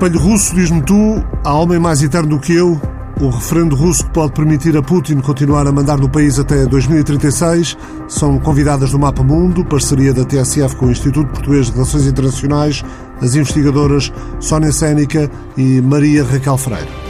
Espelho russo, diz-me tu, há homem mais eterno do que eu. O referendo russo que pode permitir a Putin continuar a mandar no país até 2036 são convidadas do Mapa Mundo, parceria da TSF com o Instituto Português de Relações Internacionais, as investigadoras Sónia Sénica e Maria Raquel Freire.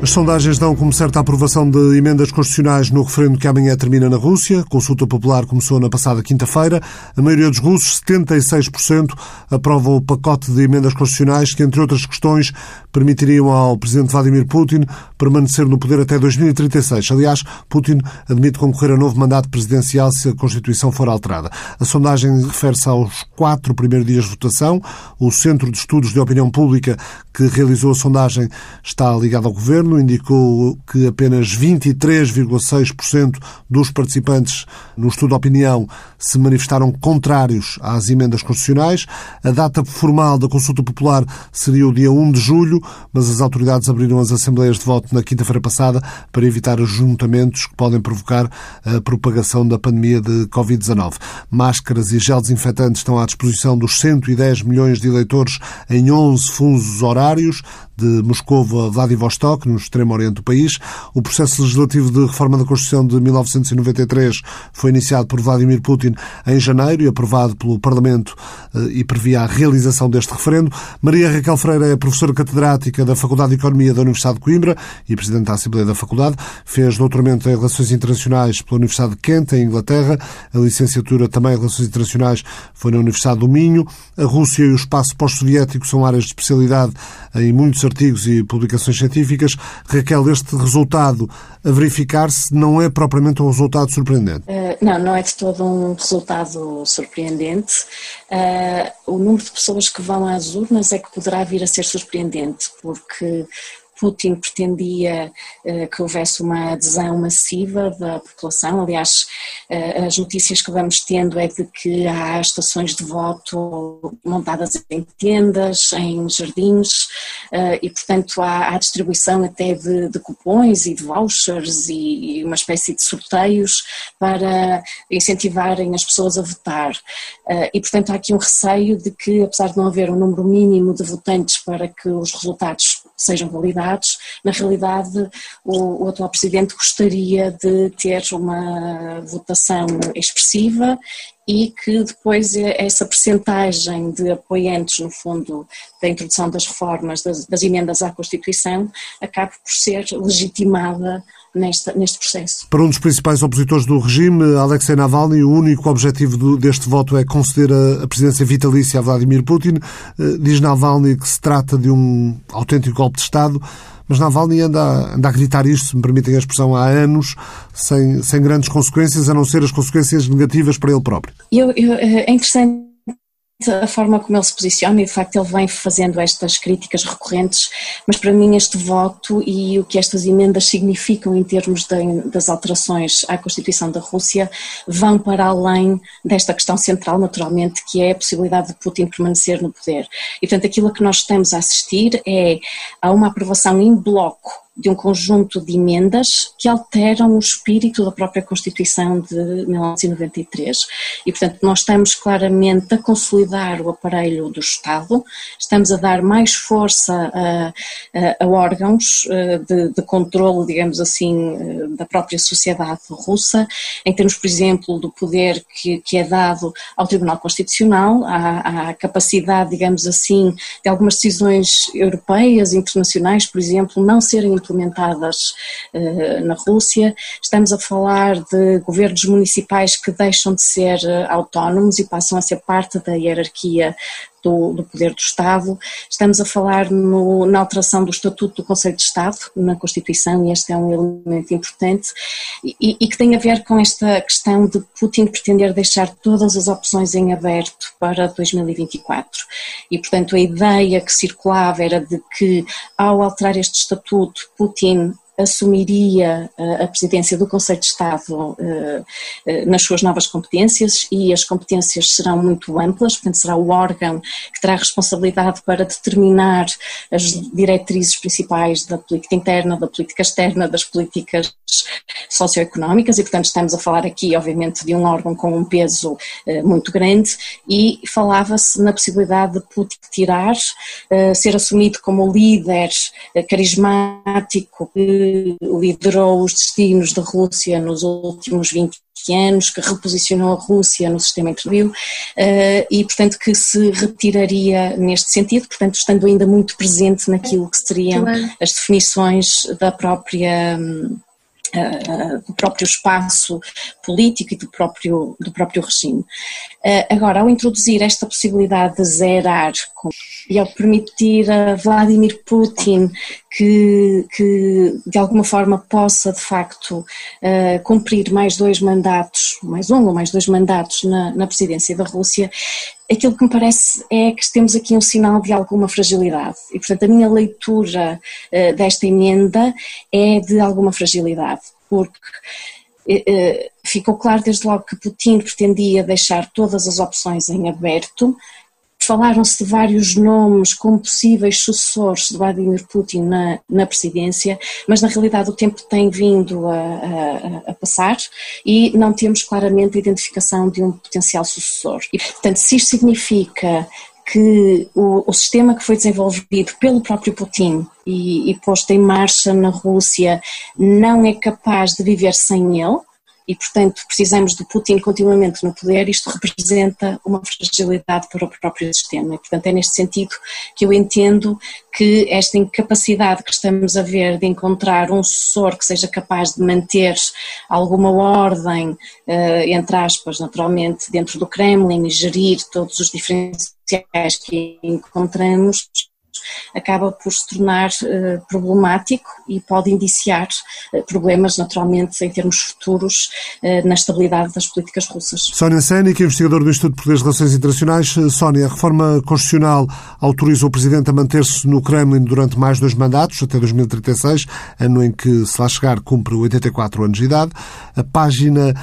As sondagens dão como certa a aprovação de emendas constitucionais no referendo que amanhã termina na Rússia. A consulta popular começou na passada quinta-feira. A maioria dos russos, 76%, aprovam o pacote de emendas constitucionais que, entre outras questões, permitiriam ao presidente Vladimir Putin permanecer no poder até 2036. Aliás, Putin admite concorrer a novo mandato presidencial se a Constituição for alterada. A sondagem refere-se aos quatro primeiros dias de votação. O Centro de Estudos de Opinião Pública que realizou a sondagem está ligado ao governo governo indicou que apenas 23,6% dos participantes no estudo de opinião se manifestaram contrários às emendas constitucionais. A data formal da consulta popular seria o dia 1 de julho, mas as autoridades abriram as assembleias de voto na quinta-feira passada para evitar ajuntamentos que podem provocar a propagação da pandemia de Covid-19. Máscaras e gel desinfetantes estão à disposição dos 110 milhões de eleitores em 11 fusos horários, de Moscou a Vladivostok, extremo oriente do país. O processo legislativo de reforma da Constituição de 1993 foi iniciado por Vladimir Putin em janeiro e aprovado pelo Parlamento eh, e previa a realização deste referendo. Maria Raquel Freire é professora catedrática da Faculdade de Economia da Universidade de Coimbra e presidente da Assembleia da Faculdade. Fez doutoramento em Relações Internacionais pela Universidade de Kent, em Inglaterra. A licenciatura também em Relações Internacionais foi na Universidade do Minho. A Rússia e o espaço pós-soviético são áreas de especialidade em muitos artigos e publicações científicas. Raquel, este resultado a verificar-se não é propriamente um resultado surpreendente? Uh, não, não é de todo um resultado surpreendente. Uh, o número de pessoas que vão às urnas é que poderá vir a ser surpreendente, porque Putin pretendia uh, que houvesse uma adesão massiva da população. Aliás, uh, as notícias que vamos tendo é de que há estações de voto montadas em tendas, em jardins, uh, e portanto há, há distribuição até de, de, cupons e de vouchers e, uma espécie de sorteios para incentivarem as pessoas a votar. e portanto há aqui um receio de que, apesar de não haver um número mínimo de votantes para que os resultados sejam validados. Na realidade, o, o, atual Presidente gostaria de ter uma votação expressiva e que depois essa percentagem de apoiantes, no fundo, da introdução das reformas, das, das emendas à Constituição, acabe por ser legitimada neste, neste processo. Para um dos principais opositores do regime, Alexei Navalny, o único objetivo do, deste voto é conceder a, a, presidência vitalícia a Vladimir Putin. Uh, diz Navalny que se trata de um autêntico golpe de Estado. Mas Navalny anda, anda a gritar isto, se me permitem a expressão, há anos, sem, sem grandes consequências, a não ser as consequências negativas para ele próprio. Eu, eu, eh, é interessante a forma como ele se posiciona e de facto ele vem fazendo estas críticas recorrentes, mas para mim este voto e o que estas emendas significam em termos de, das alterações à Constituição da Rússia vão para além desta questão central, naturalmente, que é a possibilidade de Putin permanecer no poder. E portanto aquilo a que nós estamos a assistir é a uma aprovação em bloco de um conjunto de emendas que alteram o espírito da própria Constituição de 1993. E, portanto, nós estamos claramente a consolidar o aparelho do Estado, estamos a dar mais força a, a, a órgãos eh, de, de controle, digamos assim, eh, da própria sociedade russa, em termos, por exemplo, do poder que, que é dado ao Tribunal Constitucional, à, à capacidade, digamos assim, de algumas decisões europeias, internacionais, por exemplo, não serem implementadas uh, na Rússia. Estamos a falar de governos municipais que deixam de ser uh, autónomos e passam a ser parte da hierarquia do, do, poder do Estado. Estamos a falar no, na alteração do Estatuto do Conselho de Estado, na Constituição, e este é um elemento importante, e, e, que tem a ver com esta questão de Putin pretender deixar todas as opções em aberto para 2024. E, portanto, a ideia que circulava era de que, ao alterar este Estatuto, Putin assumiria a presidência do Conselho de Estado nas suas novas competências e as competências serão muito amplas, portanto será o órgão que terá responsabilidade para determinar as diretrizes principais da política interna, da política externa, das políticas socioeconómicas e portanto estamos a falar aqui obviamente de um órgão com um peso muito grande e falava-se na possibilidade de Putin tirar, ser assumido como líder carismático liderou os destinos da Rússia nos últimos 20 anos, que reposicionou a Rússia no sistema interview eh, e, portanto, que se retiraria neste sentido, portanto, estando ainda muito presente naquilo que seriam as definições da própria Uh, do próprio espaço político e do próprio, do próprio regime. Uh, agora, ao introduzir esta possibilidade de zerar e ao permitir a Vladimir Putin que, que de alguma forma possa de facto uh, cumprir mais dois mandatos, mais um ou mais dois mandatos na, na presidência da Rússia, aquilo que me parece é que temos aqui um sinal de alguma fragilidade. E, portanto, a minha leitura uh, desta emenda é de alguma fragilidade, porque uh, ficou claro desde logo que Putin pretendia deixar todas as opções em aberto Falaram-se de vários nomes como possíveis sucessores de Vladimir Putin na, na presidência, mas na realidade o tempo tem vindo a, a, a, passar e não temos claramente a identificação de um potencial sucessor. E, portanto, se isto significa que o, o, sistema que foi desenvolvido pelo próprio Putin e, e posto em marcha na Rússia não é capaz de viver sem ele, e, portanto, precisamos de Putin continuamente no poder, isto representa uma fragilidade para o próprio sistema. E, portanto, é neste sentido que eu entendo que esta incapacidade que estamos a ver de encontrar um sucessor que seja capaz de manter alguma ordem, eh, entre aspas, naturalmente, dentro do Kremlin e gerir todos os diferenciais que encontramos, acaba por se tornar uh, problemático e pode indiciar uh, problemas, naturalmente, em termos futuros, uh, na estabilidade das políticas russas. Sónia Sénica, investigador do Instituto de Poderes e Relações Internacionais. Sónia, a reforma constitucional autoriza o Presidente a manter-se no Kremlin durante mais dois mandatos, até 2036, ano em que, se lá chegar, cumpre 84 anos de idade. A página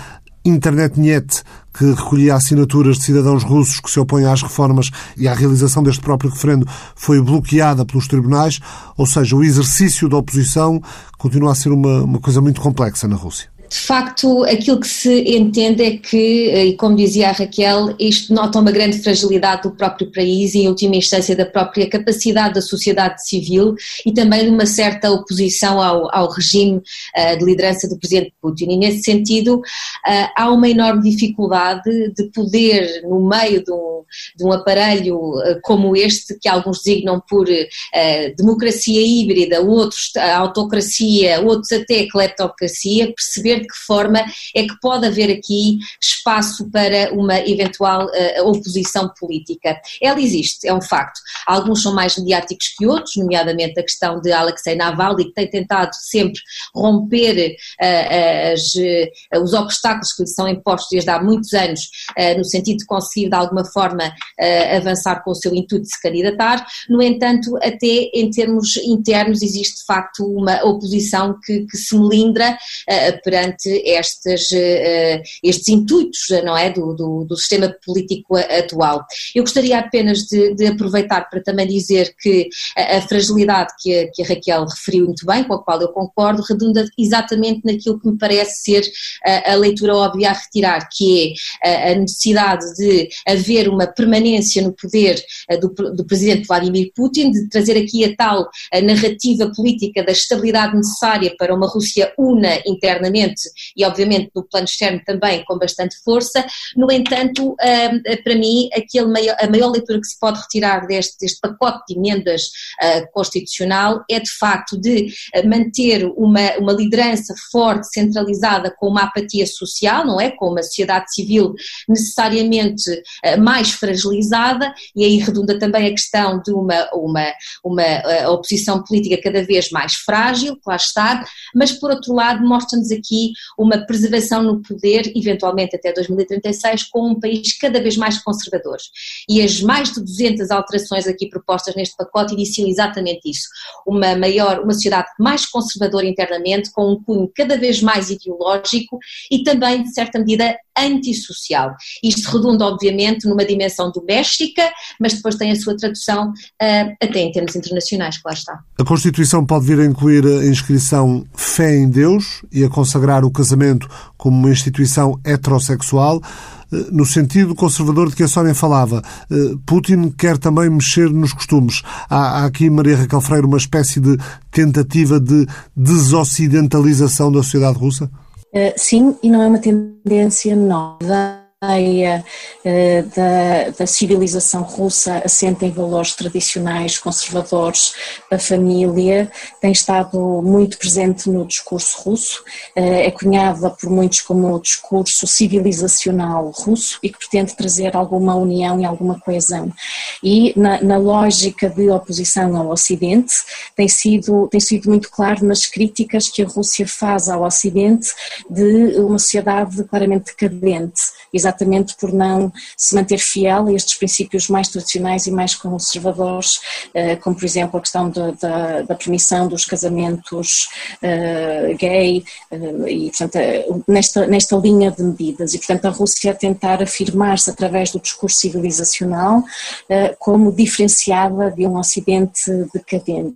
Internetnet, que recolhia assinaturas de cidadãos russos que se opõem às reformas e à realização deste próprio referendo, foi bloqueada pelos tribunais, ou seja, o exercício da oposição continua a ser uma, uma coisa muito complexa na Rússia de facto, aquilo que se entende é que, eh, e como dizia a Raquel, isto nota uma grande fragilidade do próprio país e, em última instância, da própria capacidade da sociedade civil e também de uma certa oposição ao, ao regime uh, de liderança do presidente Putin. E, nesse sentido, uh, há uma enorme dificuldade de poder, no meio de um, de um aparelho uh, como este, que alguns designam por democracia híbrida, outros autocracia, outros até cleptocracia, perceber de que forma é que pode haver aqui espaço para uma eventual uh, oposição política. Ela existe, é um facto. Alguns são mais mediáticos que outros, nomeadamente a questão de Alexei Navalny, que tem tentado sempre romper uh, as, uh, os obstáculos que lhe são impostos desde há muitos anos, no sentido de conseguir de alguma forma avançar com o seu intuito de se candidatar. No entanto, até em termos internos existe de facto uma oposição que, que se melindra perante perante estes, uh, estes intuitos não é, do, do, do, sistema político atual. Eu gostaria apenas de, de aproveitar para também dizer que a, a fragilidade que a, que a, Raquel referiu muito bem, com a qual eu concordo, redunda exatamente naquilo que me parece ser a, a leitura óbvia a retirar, que é a, necessidade de haver uma permanência no poder do, do presidente Vladimir Putin, de trazer aqui a tal narrativa política da estabilidade necessária para uma Rússia una internamente e obviamente no plano externo também com bastante força. No entanto, para mim, aquele maior, a maior leitura que se pode retirar deste, deste pacote de emendas ah, constitucional é de facto de ah, manter uma, uma liderança forte, centralizada, com uma apatia social, não é? Com uma sociedade civil necessariamente ah, mais fragilizada, e aí redunda também a questão de uma, uma, uma oposição política cada vez mais frágil, lá está, mas por outro lado mostra-nos aqui uma preservação no poder, eventualmente até 2036, com um país cada vez mais conservador. E as mais de 200 alterações aqui propostas neste pacote iniciam exatamente isso. Uma maior, uma sociedade mais conservadora internamente, com um cunho cada vez mais ideológico e também, de certa medida, antissocial. Isto redunda, obviamente, numa dimensão doméstica, mas depois tem a sua tradução uh, até em termos internacionais, claro está. A Constituição pode vir a incluir a inscrição fé em Deus e a consagrar o casamento como uma instituição heterossexual. Eh, no sentido conservador de que a Sónia falava, eh, Putin quer também mexer nos costumes. Há, há aqui, Maria Raquel Freire, uma espécie de tentativa de desocidentalização da sociedade russa? Eh, sim, e não é uma tendência nova ideia uh, da, da, civilização russa assenta em valores tradicionais conservadores da família tem estado muito presente no discurso russo, uh, é cunhada por muitos como o discurso civilizacional russo e que pretende trazer alguma união e alguma coesão. E na, na lógica de oposição ao Ocidente tem sido, tem sido muito claro nas críticas que a Rússia faz ao Ocidente de uma sociedade claramente decadente, exatamente por não se manter fiel a estes princípios mais tradicionais e mais conservadores, eh, como por exemplo a questão da, da, da permissão dos casamentos uh, gay uh, e portanto nesta, nesta linha de medidas. E portanto a Rússia tentar afirmar-se através do discurso civilizacional como diferenciada de um ocidente decadente.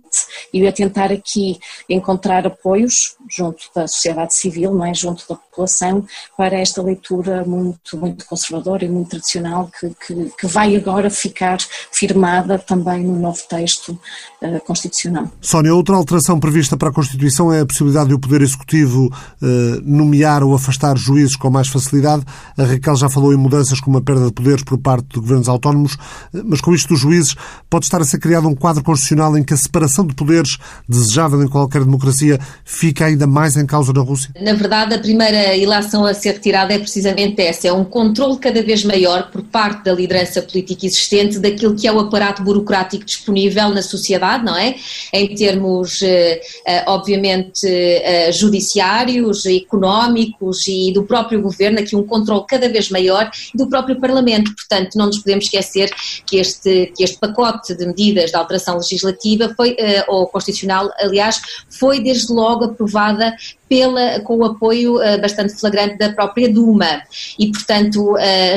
E a tentar aqui encontrar apoios junto da sociedade civil, não é, junto da população para esta leitura muito, muito conservadora e muito tradicional que, que, que vai agora ficar firmada também no novo texto uh, constitucional. Sónia, outra alteração prevista para a Constituição é a possibilidade de o Poder Executivo uh, nomear ou afastar juízes com mais facilidade. A Raquel já falou em mudanças como a perda de poderes por parte de governos autónomos, uh, mas com isto dos juízes pode estar a ser criado um quadro constitucional em que a separação de poderes, desejável em qualquer democracia, fica ainda mais em causa na Rússia? Na verdade, a primeira ilação a ser retirada é precisamente essa, é um controle cada vez maior por parte da liderança política existente daquilo que é o aparato burocrático disponível na sociedade, não é? Em termos, eh, eh, obviamente, eh, judiciários, económicos e do próprio governo, aqui um controle cada vez maior do próprio Parlamento. Portanto, não nos podemos esquecer que este, que este pacote de medidas de alteração legislativa foi, ou constitucional, aliás, foi desde logo The. Pela, com o apoio uh, bastante flagrante da própria Duma. E, portanto, uh,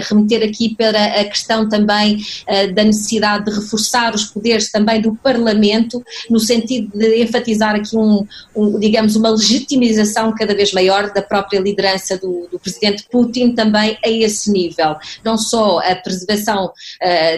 remeter aqui para a questão também uh, da necessidade de reforçar os poderes também do Parlamento, no sentido de enfatizar aqui um, um digamos, uma legitimização cada vez maior da própria liderança do, do presidente Putin também a esse nível. Não só a preservação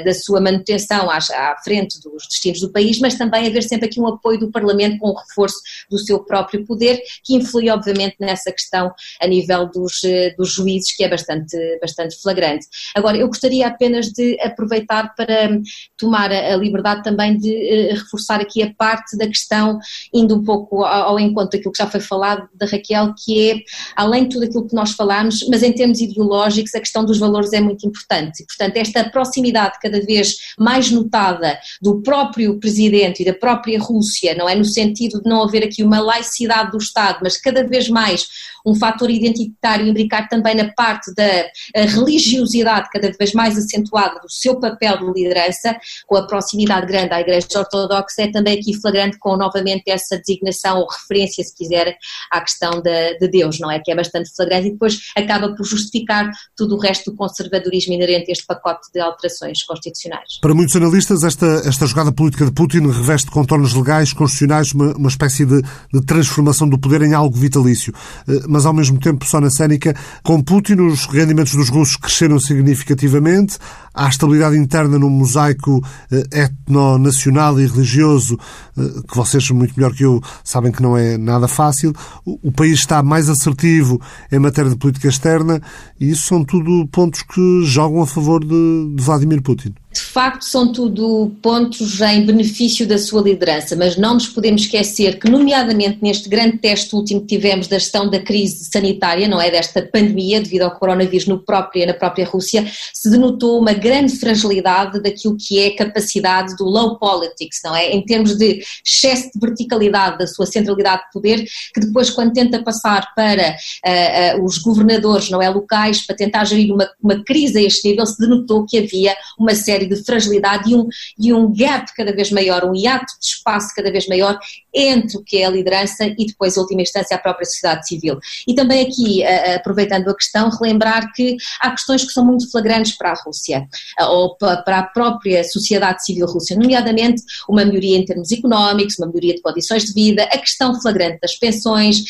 da sua manutenção à, frente dos destinos do país, mas também haver sempre aqui um apoio do Parlamento com o reforço do seu próprio poder, que influi e obviamente nessa questão a nível dos, eh, dos juízes, que é bastante, bastante flagrante. Agora, eu gostaria apenas de aproveitar para tomar a liberdade também de eh, reforçar aqui a parte da questão, indo um pouco ao encontro daquilo que já foi falado da Raquel, que é, além de tudo aquilo que nós falamos, mas em termos ideológicos, a questão dos valores é muito importante. E, portanto, esta proximidade cada vez mais notada do próprio presidente e da própria Rússia, não é? No sentido de não haver aqui uma laicidade do Estado, mas cada cada vez mais um fator identitário imbricar também na parte da religiosidade cada vez mais acentuada do seu papel de liderança, com a proximidade grande à Igreja Ortodoxa, é também aqui flagrante com novamente essa designação ou referência, se quiser, à questão de, de Deus, não é? Que é bastante flagrante e depois acaba por justificar tudo o resto do conservadorismo inerente a este pacote de alterações constitucionais. Para muitos analistas, esta, esta jogada política de Putin reveste contornos legais, constitucionais, uma, uma espécie de, de transformação do poder em algo vitalício. Eh, mas ao mesmo tempo, Sónia Sénica, com Putin os rendimentos dos russos cresceram significativamente, há estabilidade interna num mosaico eh, etno-nacional e religioso, eh, que vocês, muito melhor que eu, sabem que não é nada fácil. O país está mais assertivo em matéria de política externa e isso são tudo pontos que jogam a favor de Vladimir Putin. De facto são tudo pontos em benefício da sua liderança, mas não nos podemos esquecer que, nomeadamente neste grande teste último que tivemos da gestão da crise sanitária, não é, desta pandemia devido ao coronavírus no próprio, na própria Rússia, se denotou uma grande fragilidade daquilo que é a capacidade do low politics, não é, em termos de excesso de verticalidade da sua centralidade de poder, que depois quando tenta passar para uh, uh, os governadores, não é, locais, para tentar gerir uma, uma crise a este nível, se denotou que havia uma série série de fragilidade e um, e um gap cada vez maior, um hiato de espaço cada vez maior entre o que é a liderança e depois, em última instância, a própria sociedade civil. E também aqui, aproveitando a questão, relembrar que há questões que são muito flagrantes para a Rússia, ou para a própria sociedade civil russa, nomeadamente uma melhoria em termos económicos, uma melhoria de condições de vida, a questão flagrante das pensões,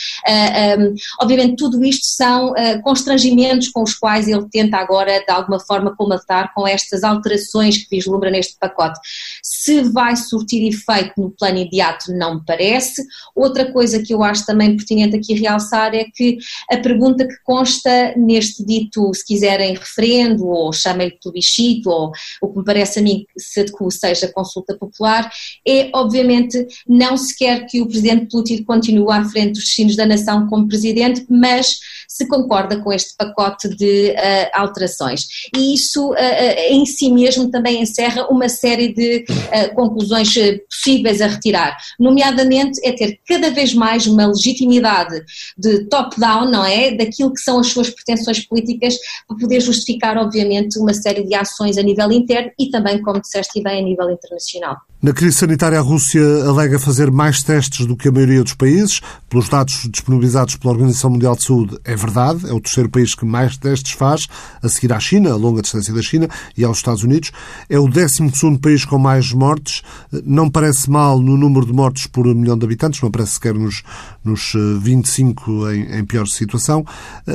obviamente tudo isto são constrangimentos com os quais ele tenta agora, de alguma forma, comatar com estas alterações que vislumbra neste pacote. Se vai surtir efeito no plano imediato, não me parece. Outra coisa que eu acho também pertinente aqui realçar é que a pergunta que consta neste dito, se quiserem, referendo, ou chamem-lhe plebiscito, ou o que me parece a mim que se adequa seja consulta popular, é obviamente não se quer que o Presidente Putin continue à frente dos destinos da nação como Presidente, mas se concorda com este pacote de uh, alterações. E isso uh, em si mesmo também encerra uma série de conclusões possíveis a retirar, nomeadamente é ter cada vez mais uma legitimidade de top-down, não é? Daquilo que são as suas pretensões políticas para poder justificar, obviamente, uma série de ações a nível interno e também, como disseste bem, a nível internacional. Na crise sanitária, a Rússia alega fazer mais testes do que a maioria dos países. Pelos dados disponibilizados pela Organização Mundial de Saúde, é verdade, é o terceiro país que mais testes faz, a seguir à China, a longa distância da China, e aos Estados Unidos. É o 12 país com mais mortes. Não parece mal no número de mortes por milhão de habitantes, não parece sequer nos, nos 25 eh, em, em pior situação.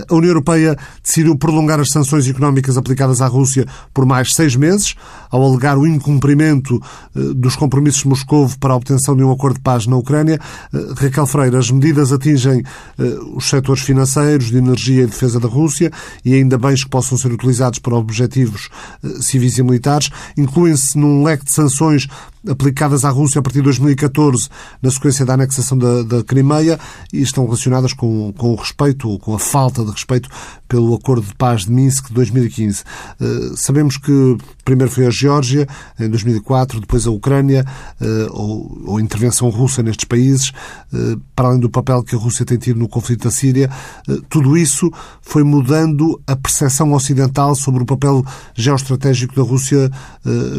A União Europeia decidiu prolongar as sanções económicas aplicadas à Rússia por mais seis meses, ao alegar o incumprimento eh, dos compromissos de Moscou para a obtenção de um acordo de paz na Ucrânia. Eh, Raquel Freire, as medidas atingem eh, os setores financeiros, de energia e defesa da Rússia e ainda bens que possam ser utilizados para objetivos eh, civis e militares. Incluem-se num leque de sanções aplicadas à Rússia a partir de 2014, na sequência da anexação da, da Crimeia, e estão relacionadas com, com o respeito, ou com a falta de respeito pelo Acordo de Paz de Minsk de 2015. Uh, sabemos que primeiro foi a Geórgia, em 2004, depois a Ucrânia, uh, ou, ou, a intervenção russa nestes países, uh, para além do papel que a Rússia tem tido no conflito da Síria, tudo isso foi mudando a percepção ocidental sobre o papel geoestratégico da Rússia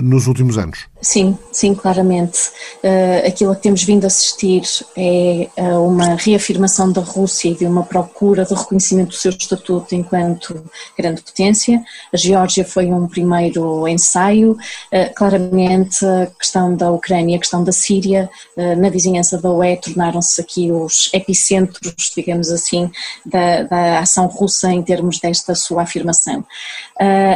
nos últimos anos. Sim, sim, claramente. Uh, aquilo a que temos vindo a assistir é uh, uma reafirmação da Rússia e de uma procura de reconhecimento do seu estatuto enquanto grande potência. A Geórgia foi um primeiro ensaio. Uh, claramente, a questão da Ucrânia a questão da Síria, na vizinhança da UE, tornaram-se aqui os epicentros, digamos assim, da, da, ação russa em termos desta sua afirmação.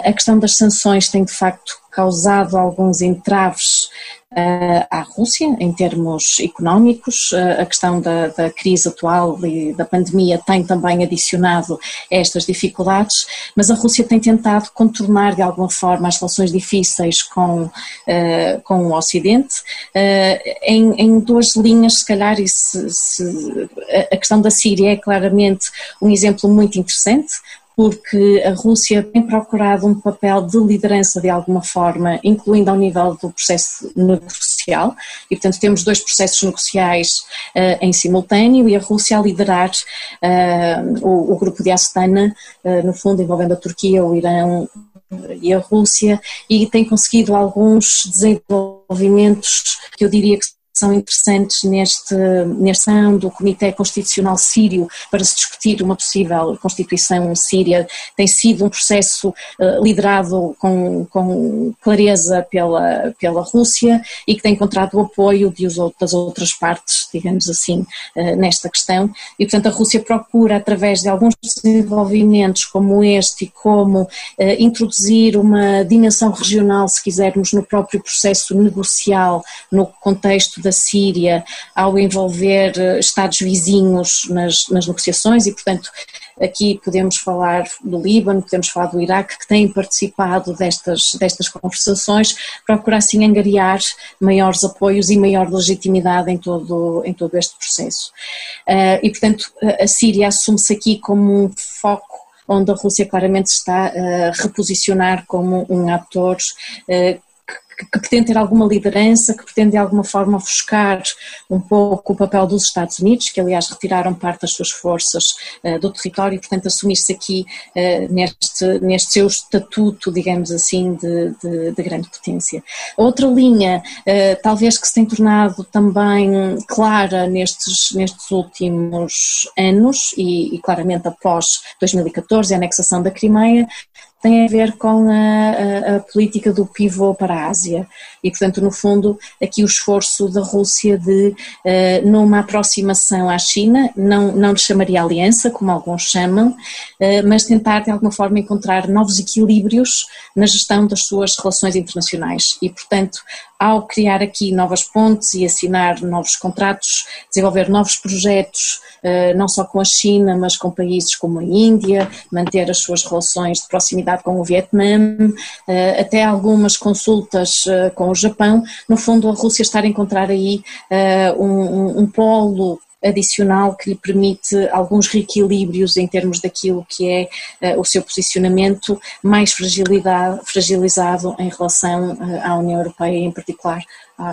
a questão das sanções tem, de facto, causado alguns entraves uh, à Rússia em termos económicos. Uh, a questão da, da, crise atual e da pandemia tem também adicionado estas dificuldades, mas a Rússia tem tentado contornar de alguma forma as relações difíceis com, uh, com o Ocidente em, em, duas linhas, se calhar, e se, se, a questão da Síria é claramente um exemplo muito interessante porque a Rússia tem procurado um papel de liderança de alguma forma, incluindo ao nível do processo negocial, e portanto temos dois processos negociais uh, em simultâneo e a Rússia a liderar uh, o, o, grupo de Astana, uh, no fundo envolvendo a Turquia, o Irão e a Rússia, e tem conseguido alguns desenvolvimentos que eu diria que são interessantes neste, neste ano do Comitê Constitucional Sírio para se discutir uma possível Constituição síria. Tem sido um processo uh, liderado com, com clareza pela, pela Rússia e que tem encontrado o apoio de, das outras partes, digamos assim, uh, nesta questão. E, portanto, a Rússia procura, através de alguns desenvolvimentos como este e como uh, introduzir uma dimensão regional, se quisermos, no próprio processo negocial, no contexto da Síria, ao envolver Estados vizinhos nas, nas negociações e, portanto, Aqui podemos falar do Líbano, podemos falar do Iraque, que têm participado destas, destas conversações, procurar assim angariar maiores apoios e maior legitimidade em todo, em todo este processo. Uh, e, portanto, a Síria assume-se aqui como um foco onde a Rússia claramente está a reposicionar como um ator que, que, pretende ter alguma liderança, que pretende de alguma forma ofuscar um pouco o papel dos Estados Unidos, que aliás retiraram parte das suas forças uh, do território e, portanto, assumir-se aqui uh, neste, neste seu estatuto, digamos assim, de, de, de grande potência. Outra linha, uh, talvez que se tem tornado também clara nestes, nestes últimos anos e, e claramente após 2014, a anexação da Crimeia, tem a ver com a, a, a, política do pivô para a Ásia. E, portanto, no fundo, aqui o esforço da Rússia de, uh, numa aproximação à China, não, não lhe chamaria aliança, como alguns chamam, uh, mas tentar, de alguma forma, encontrar novos equilíbrios na gestão das suas relações internacionais. E, portanto, ao criar aqui novas pontes e assinar novos contratos, desenvolver novos projetos, eh, não só com a China, mas com países como a Índia, manter as suas relações de proximidade com o Vietnã, eh, até algumas consultas eh, com o Japão, no fundo a Rússia está a encontrar aí um, um, um polo adicional que lhe permite alguns reequilíbrios em termos daquilo que é uh, o seu posicionamento mais fragilizado em relação uh, à União Europeia, em particular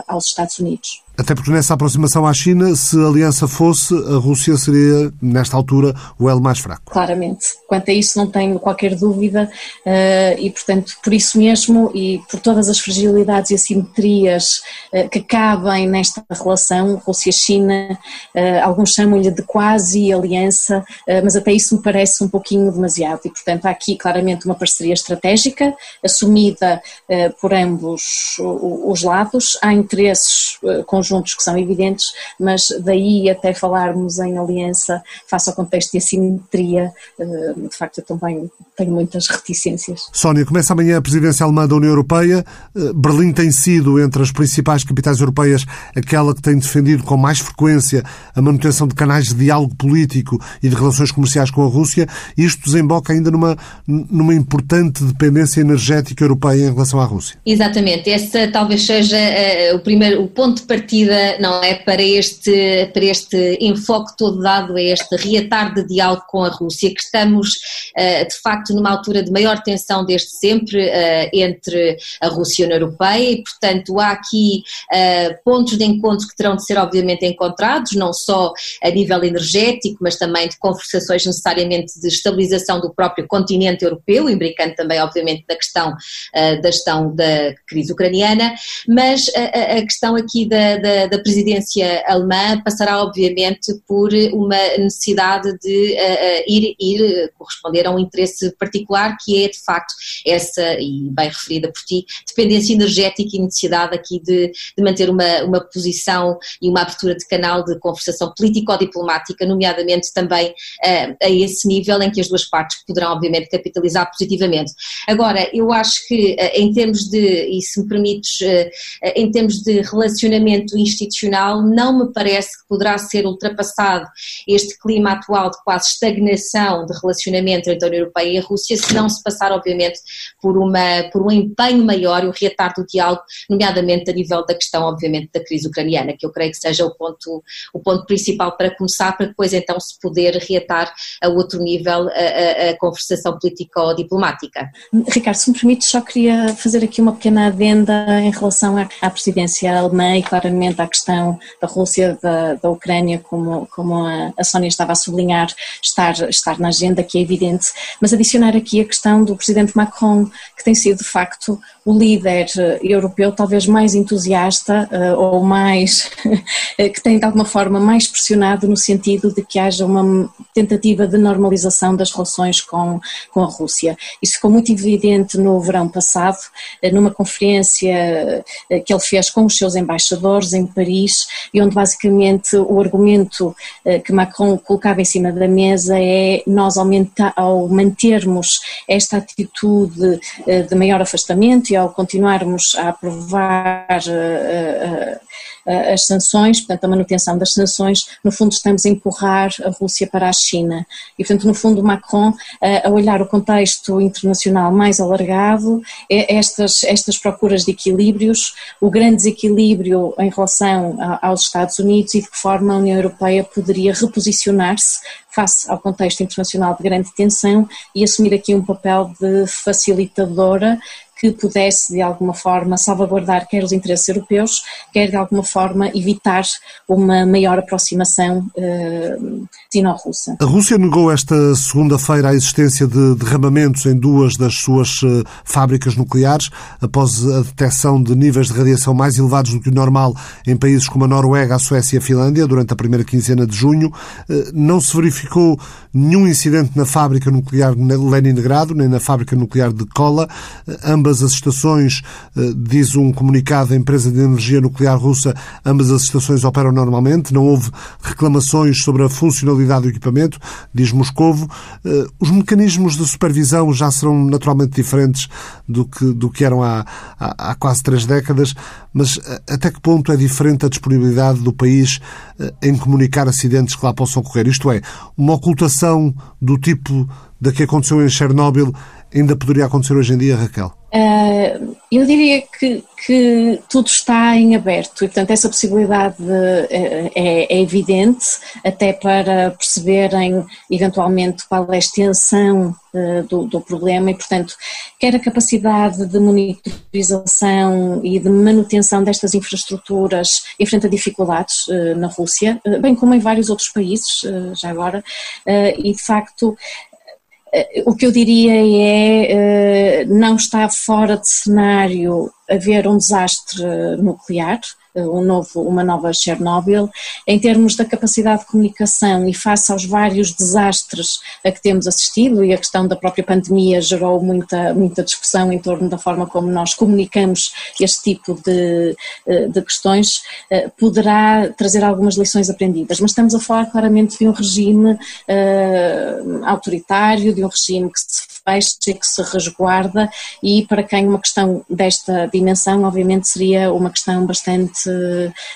aos Estados Unidos. Até porque nessa aproximação à China, se a aliança fosse, a Rússia seria, nesta altura, o elo mais fraco. Claramente. Quanto a isso, não tenho qualquer dúvida uh, e, portanto, por isso mesmo e por todas as fragilidades e assimetrias uh, que cabem nesta relação Rússia-China, uh, alguns chamam-lhe de quase aliança, mas até isso me parece um pouquinho demasiado e, portanto, há aqui claramente uma parceria estratégica assumida por ambos os lados. Há interesses com conjuntos que são evidentes, mas daí até falarmos em aliança face ao contexto de assimetria, eh, de facto eu também tenho muitas reticências. Sónia, começa amanhã a presidência alemã da União Europeia. Eh, Berlim tem sido, entre as principais capitais europeias, aquela que tem defendido com mais frequência a manutenção de canais de diálogo político e de relações comerciais com a Rússia. Isto desemboca ainda numa, numa importante dependência energética europeia em relação à Rússia. Exatamente. Esse talvez seja uh, o primeiro o ponto de partida partida, não é, para este, para este enfoque todo dado a este reatar de diálogo com a Rússia, que estamos uh, de facto numa altura de maior tensão desde sempre uh, entre a Rússia e a União Europeia e portanto há aqui uh, pontos de encontro que terão de ser obviamente encontrados, não só a nível energético, mas também de conversações necessariamente de estabilização do próprio continente europeu, imbricando também obviamente da questão da gestão da crise ucraniana, mas a questão aqui da, da, da, presidência alemã passará, obviamente, por uma necessidade de uh, ir, ir corresponder a um interesse particular, que é, de facto, essa, e bem referida por ti, dependência energética e necessidade aqui de, de manter uma, uma posição e uma abertura de canal de conversação político-diplomática, nomeadamente também uh, a esse nível em que as duas partes poderão, obviamente, capitalizar positivamente. Agora, eu acho que, uh, em termos de, e se me permites, em termos de relacionamento institucional, não me parece que poderá ser ultrapassado este clima atual de quase estagnação de relacionamento entre a União Europeia e a Rússia, se não se passar, obviamente, por, uma, por um empenho maior e um reatar do diálogo, nomeadamente a nível da questão, obviamente, da crise ucraniana, que eu creio que seja o ponto, o ponto principal para começar, para depois então se poder reatar a outro nível a, a, a conversação político-diplomática. Ricardo, se me permite, só queria fazer aqui uma pequena adenda em relação à, à presidência alemã e claramente relativamente à questão da Rússia, da, da Ucrânia, como, como a, a Sónia estava a sublinhar, estar, estar na agenda, que é evidente, mas adicionar aqui a questão do presidente Macron, que tem sido de facto o líder eh, europeu talvez mais entusiasta uh, ou mais que tem de alguma forma mais pressionado no sentido de que haja uma tentativa de normalização das relações com, com a Rússia. Isso ficou muito evidente no verão passado, numa conferência que ele fez com os seus embaixadores em Paris e onde basicamente o argumento que Macron colocava em cima da mesa é nós aumentar, ao mantermos esta atitude de maior afastamento e ao continuarmos a aprovar uh, as sanções, portanto, a manutenção das sanções, no fundo estamos a empurrar a Rússia para a China. E, portanto, no fundo, Macron, a olhar o contexto internacional mais alargado, é estas, estas procuras de equilíbrios, o grande desequilíbrio em relação aos Estados Unidos e de que forma a União Europeia poderia reposicionar-se face ao contexto internacional de grande tensão e assumir aqui um papel de facilitadora que pudesse de alguma forma salvaguardar quer os interesses europeus, quer de alguma forma evitar uma maior aproximação eh, sino-russa. A Rússia negou esta segunda-feira a existência de derramamentos em duas das suas eh, fábricas nucleares, após a detecção de níveis de radiação mais elevados do que o normal em países como a Noruega, a Suécia e a Finlândia durante a primeira quinzena de junho. Eh, não se verificou nenhum incidente na fábrica nuclear de Leningrado, nem na fábrica nuclear de Kola. Ambas ambas as estações, eh, diz um comunicado da empresa de energia nuclear russa, ambas as estações operam normalmente, não houve reclamações sobre a funcionalidade do equipamento, diz Moscovo. Eh, os mecanismos de supervisão já serão naturalmente diferentes do que, do que eram há, há, há quase três décadas, mas eh, até que ponto é diferente a disponibilidade do país em comunicar acidentes que lá possam ocorrer? Isto é, uma ocultação do tipo da que aconteceu em Chernobyl ainda poderia acontecer hoje em dia, Raquel? Uh, eu diria que, que, tudo está em aberto e, portanto, essa possibilidade é, é, é, evidente, até para perceberem eventualmente qual é a extensão uh, do, do, problema e, portanto, quer a capacidade de monitorização e de manutenção destas infraestruturas enfrenta dificuldades na Rússia, bem como em vários outros países, já agora, e de facto o que eu diria é eh, não está fora de cenário haver um desastre nuclear, eh, um novo, uma nova Chernobyl, em termos da capacidade de comunicação e face aos vários desastres a que temos assistido, e a questão da própria pandemia gerou muita, muita discussão em torno da forma como nós comunicamos este tipo de, de questões, poderá trazer algumas lições aprendidas. Mas estamos a falar claramente de um regime uh, autoritário, de um regime que se fecha e que se resguarda, e para quem uma questão desta dimensão, obviamente, seria uma questão bastante,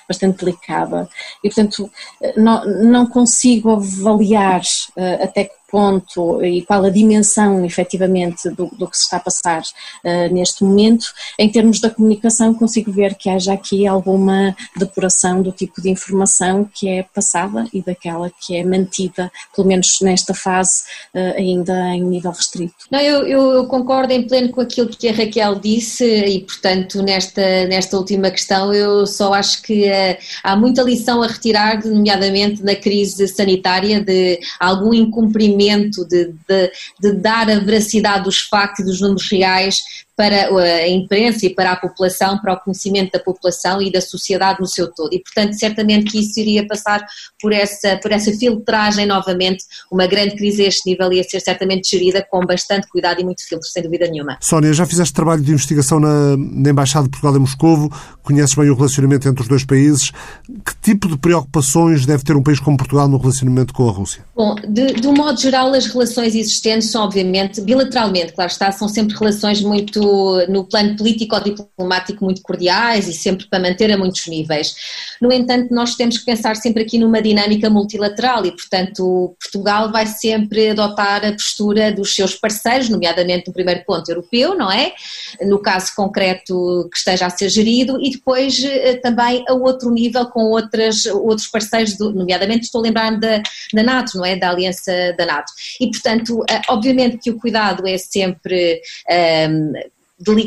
bastante delicada. E, portanto, não, não consigo avaliar uh, até que ponto e qual a dimensão efetivamente do, do que se está a passar uh, neste momento. Em termos da comunicação, consigo ver que haja aqui alguma depuração do tipo de informação que é passada e daquela que é mantida, pelo menos nesta fase, uh, ainda em nível restrito. Não, eu, eu, concordo em pleno com aquilo que a Raquel disse e, portanto, nesta, nesta última questão, eu só acho que uh, há muita lição a retirar, nomeadamente na crise sanitária, de algum incumprimento de, de, de dar a veracidade dos factos e dos números reais para a imprensa e para a população, para o conhecimento da população e da sociedade no seu todo. E, portanto, certamente que isso iria passar por essa, por essa filtragem novamente. Uma grande crise a este nível ia ser certamente gerida com bastante cuidado e muito filtro, sem dúvida nenhuma. Sónia, já fizeste trabalho de investigação na, na Embaixada de Portugal em Moscovo, conheces bem o relacionamento entre os dois países. Que tipo de preocupações deve ter um país como Portugal no relacionamento com a Rússia? Bom, de, de um modo geral, as relações existentes são, obviamente, bilateralmente, claro está, são sempre relações muito no plano político-diplomático muito cordiais e sempre para manter a muitos níveis. No entanto, nós temos que pensar sempre aqui numa dinâmica multilateral e, portanto, Portugal vai sempre adotar a postura dos seus parceiros, nomeadamente no primeiro ponto europeu, não é? No caso concreto que esteja a ser gerido e depois eh, também a outro nível com outras, outros parceiros, nomeadamente estou lembrando da, da NATO, não é? Da aliança da NATO. E, portanto, eh, obviamente que o cuidado é sempre um, ehm,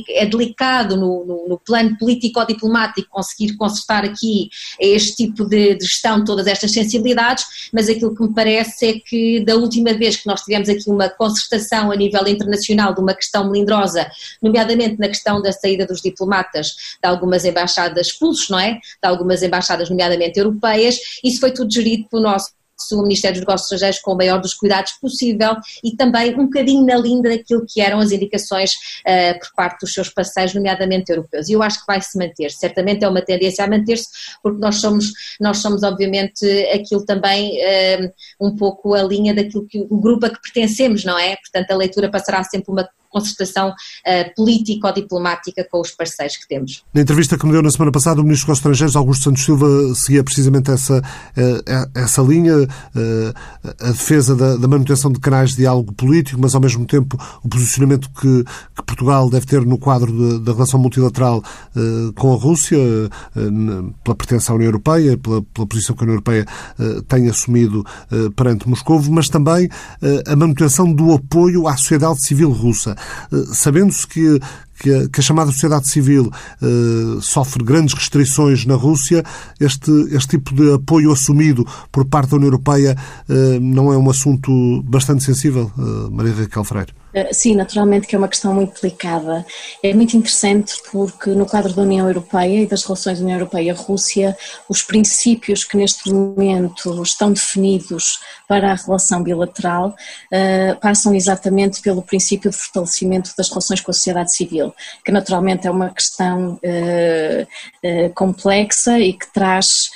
é delicado no, no, no plano político-diplomático conseguir consertar aqui este tipo de, de gestão, todas estas sensibilidades, mas aquilo que me parece é que da última vez que nós tivemos aqui uma concertação a nível internacional de uma questão melindrosa, nomeadamente na questão da saída dos diplomatas de algumas embaixadas expulsos, não é? De algumas embaixadas, nomeadamente europeias, isso foi tudo gerido pelo nosso o Ministério dos Negócios Estrangeiros com o maior dos cuidados possível e também um bocadinho na linha daquilo que eram as indicações uh, por parte dos seus parceiros, nomeadamente europeus. E eu acho que vai se manter, certamente é uma tendência a manter-se, porque nós somos, nós somos obviamente aquilo também uh, um pouco a linha daquilo que o grupo a que pertencemos, não é? Portanto, a leitura passará sempre uma concertação uh, político-diplomática com os parceiros que temos. Na entrevista que me deu na semana passada, o Ministro dos Estrangeiros, Augusto Santos Silva, seguia precisamente essa, essa linha, a defesa da, da manutenção de canais de diálogo político, mas ao mesmo tempo o posicionamento que, que Portugal deve ter no quadro da relação multilateral com a Rússia, pela pertença à União Europeia, pela, pela posição que a União Europeia tem assumido perante Moscou, mas também a manutenção do apoio à sociedade civil russa. Sabendo-se que que a, que a, chamada sociedade civil uh, sofre grandes restrições na Rússia, este, este tipo de apoio assumido por parte da União Europeia uh, não é um assunto bastante sensível, uh, Maria Raquel Freire? Eh, sim, naturalmente que é uma questão muito delicada. É muito interessante porque no quadro da União Europeia e das relações União Europeia-Rússia, os princípios que neste momento estão definidos para a relação bilateral uh, passam exatamente pelo princípio de fortalecimento das relações com a sociedade civil, que naturalmente é uma questão uh, uh, complexa e que traz,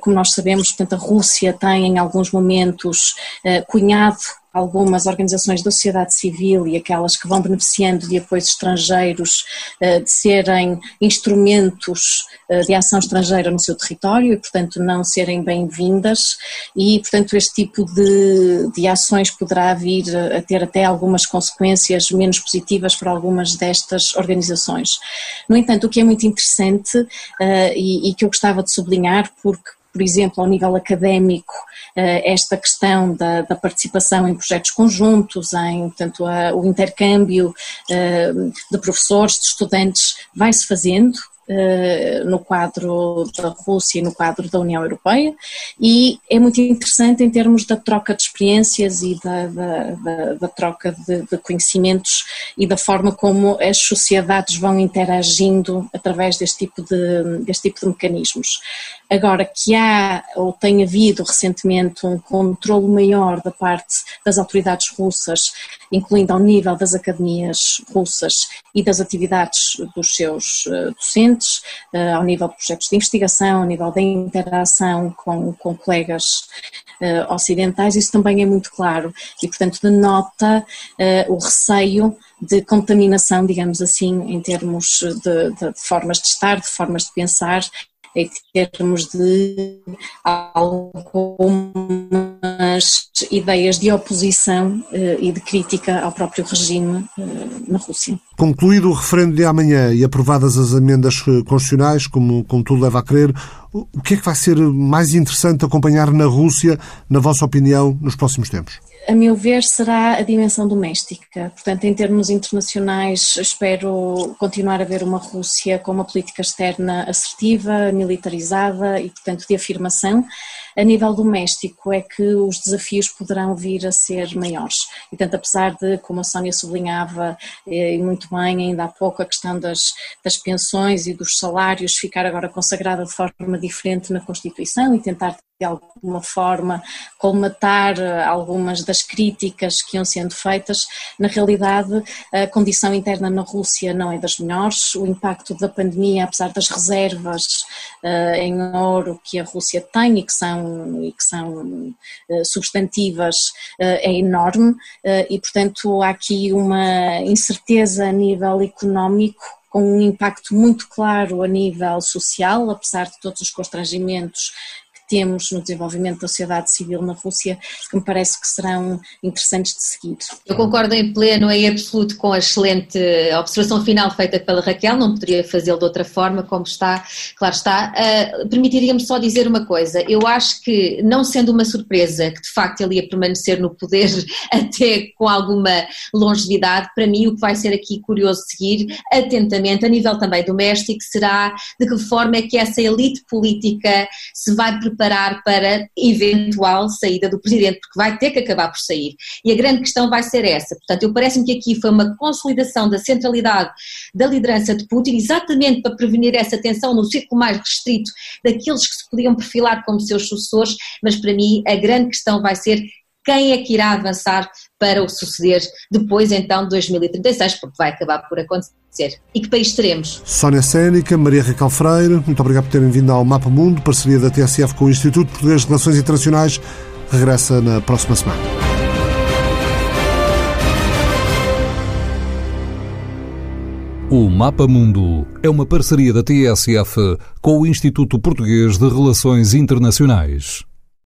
como nós sabemos, portanto a Rússia tem em alguns momentos cunhado algumas organizações da sociedade civil e aquelas que vão beneficiando de apoios estrangeiros eh, de serem instrumentos eh, de ação estrangeira no seu território e, portanto, não serem bem-vindas e, portanto, este tipo de, de ações poderá vir a ter até algumas consequências menos positivas para algumas destas organizações. No entanto, o que é muito interessante uh, e, e que eu gostava de sublinhar, porque por exemplo, ao nível académico, eh, esta questão da, da participação em projetos conjuntos, em portanto, a, o intercâmbio eh, de professores, de estudantes, vai-se fazendo, eh, no quadro da Rússia e no quadro da União Europeia e é muito interessante em termos da troca de experiências e da, da, da, da troca de, de, conhecimentos e da forma como as sociedades vão interagindo através deste tipo de, deste tipo de mecanismos. Agora, que há ou tem havido recentemente um controle maior da parte das autoridades russas, incluindo ao nível das academias russas e das atividades dos seus uh, docentes, uh, ao nível de projetos de investigação, ao nível da interação com, com colegas uh, ocidentais, isso também é muito claro e, portanto, denota o receio de contaminação, digamos assim, em termos de, de, de formas de estar, de formas de pensar em termos de algumas ideias de oposição eh, e de crítica ao próprio regime eh, na Rússia. Concluído o referendo de amanhã e aprovadas as emendas eh, constitucionais, como, como tudo leva a crer, o que é que vai ser mais interessante acompanhar na Rússia, na vossa opinião, nos próximos tempos? A meu ver, será a dimensão doméstica. Portanto, em termos internacionais, espero continuar a ver uma Rússia com uma política externa assertiva, militarizada e, portanto, de afirmação. A nível doméstico é que os desafios poderão vir a ser maiores. E, portanto, apesar de, como a Sónia sublinhava, eh, e muito bem, ainda há pouco, a questão das, das pensões e dos salários ficar agora consagrada de forma diferente na Constituição e tentar de alguma forma colmatar eh, algumas das críticas que iam sendo feitas, na realidade a condição interna na Rússia não é das melhores, o impacto da pandemia, apesar das reservas uh, em ouro que a Rússia tem e que são, e que são uh, substantivas, uh, é enorme. E portanto há aqui uma incerteza a nível económico com um impacto muito claro a nível social, apesar de todos os constrangimentos temos no desenvolvimento da sociedade civil na Rússia, que me parece que serão interessantes de seguir. Eu concordo em pleno e absoluto com a excelente observação final feita pela Raquel, não poderia fazê-lo de outra forma, como está, claro está. Uh, Permitiria-me só dizer uma coisa, eu acho que, não sendo uma surpresa que de facto ele ia permanecer no poder até com alguma longevidade, para mim o que vai ser aqui curioso seguir atentamente, a nível também doméstico, será de que forma é que essa elite política se vai preparar preparar para eventual saída do presidente, porque vai ter que acabar por sair. E a grande questão vai ser essa. Portanto, eu parece-me que aqui foi uma consolidação da centralidade da liderança de Putin, exatamente para prevenir essa tensão no círculo mais restrito daqueles que se podiam perfilar como seus sucessores, mas para mim a grande questão vai ser quem é que irá avançar para o suceder depois então de 2036, porque vai acabar por acontecer. E que país teremos? Sónia Sénica, Maria Raquel Freire, muito obrigado por terem vindo ao Mapa Mundo, parceria da TSF com o Instituto Português de Relações Internacionais, regressa na próxima semana. O Mapa Mundo é uma parceria da TSF com o Instituto Português de Relações Internacionais.